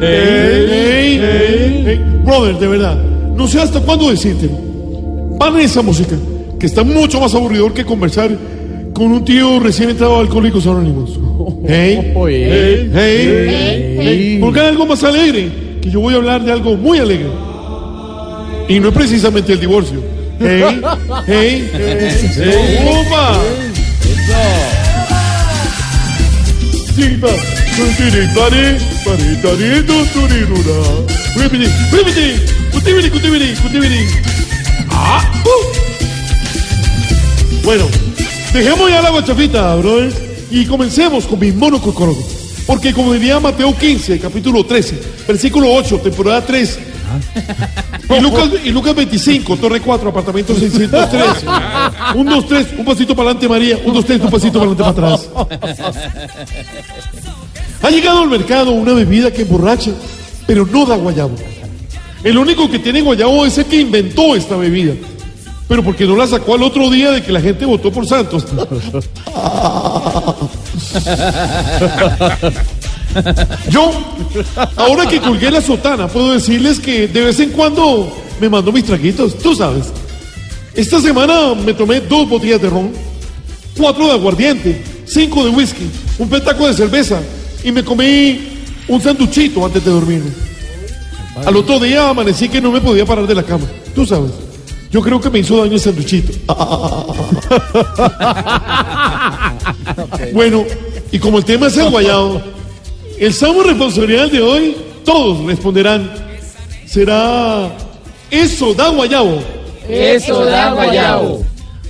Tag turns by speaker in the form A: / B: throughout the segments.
A: hey, hey. Brother, de verdad, no sé hasta cuándo decirte. Van esa música, que está mucho más aburridor que conversar con un tío recién entrado a Alcohólicos Anónimos. Hey, hey, hey, hey. ¿Por qué algo más alegre? Que yo voy a hablar de algo muy alegre. Y no es precisamente el divorcio. Hey, hey, hey. ¡Opa! Bueno, dejemos ya la guachafita, brother, y comencemos con mi mono cocoroco. Porque como diría Mateo 15, capítulo 13, versículo 8, temporada 3, y Lucas, y Lucas 25, Torre 4, apartamento 613. Un, dos, tres, un pasito para adelante, María. Un, dos, tres, un pasito para adelante, para atrás. Ha llegado al mercado una bebida que emborracha, pero no da guayabo. El único que tiene guayabo es el que inventó esta bebida. Pero porque no la sacó al otro día de que la gente votó por Santos. Yo, ahora que colgué la sotana, puedo decirles que de vez en cuando me mando mis traguitos, tú sabes. Esta semana me tomé dos botellas de ron, cuatro de aguardiente, cinco de whisky, un petaco de cerveza y me comí un sanduchito antes de dormirme. Al otro día amanecí que no me podía parar de la cama, tú sabes. Yo creo que me hizo daño el sanduchito. Bueno, y como el tema es el guayado, el salmo responsabilidad de hoy, todos responderán. Será eso da guayabo.
B: Eso da guayabo.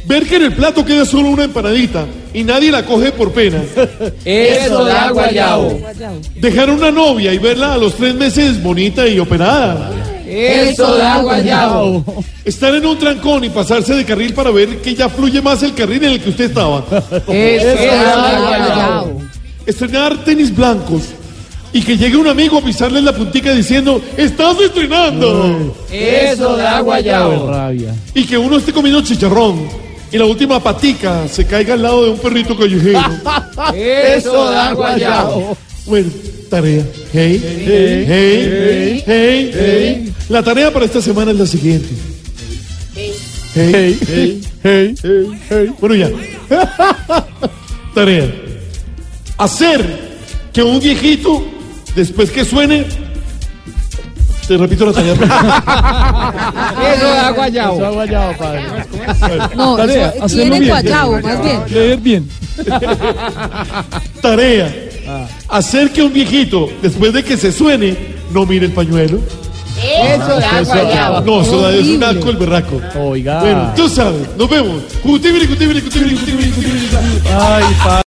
A: Ver que en el plato queda solo una empanadita y nadie la coge por pena.
B: Eso da guayabo.
A: Dejar una novia y verla a los tres meses bonita y operada.
B: Eso da guayabo.
A: Estar en un trancón y pasarse de carril para ver que ya fluye más el carril en el que usted estaba.
B: Eso da guayabo.
A: Estrenar tenis blancos y que llegue un amigo a pisarle en la puntica diciendo, estás estrenando.
B: Eso da guayabo.
A: Y que uno esté comiendo chicharrón y la última patica se caiga al lado de un perrito callejero.
B: Eso da guayabo.
A: Bueno, tarea. Hey, hey, hey, hey, hey. La tarea para esta semana es la siguiente. Hey, hey, hey, hey, hey. Bueno, ya. Tarea. Hacer que un viejito, después que suene, te repito la tarea.
B: Eso da guayabo.
C: Está guayado, padre.
D: No,
C: Tarea,
D: eso tiene
C: bien.
D: guayabo, más bien.
C: Leer bien.
A: Tarea. Hacer que un viejito, después de que se suene, no mire el pañuelo.
B: Eso da guayabo.
A: No, eso da- es un asco el berraco.
C: Oiga.
A: Bueno, tú sabes, nos vemos. Cutibiri, cutibiri, cutibiri, cutibiri, cutibiri.
C: Ay, padre.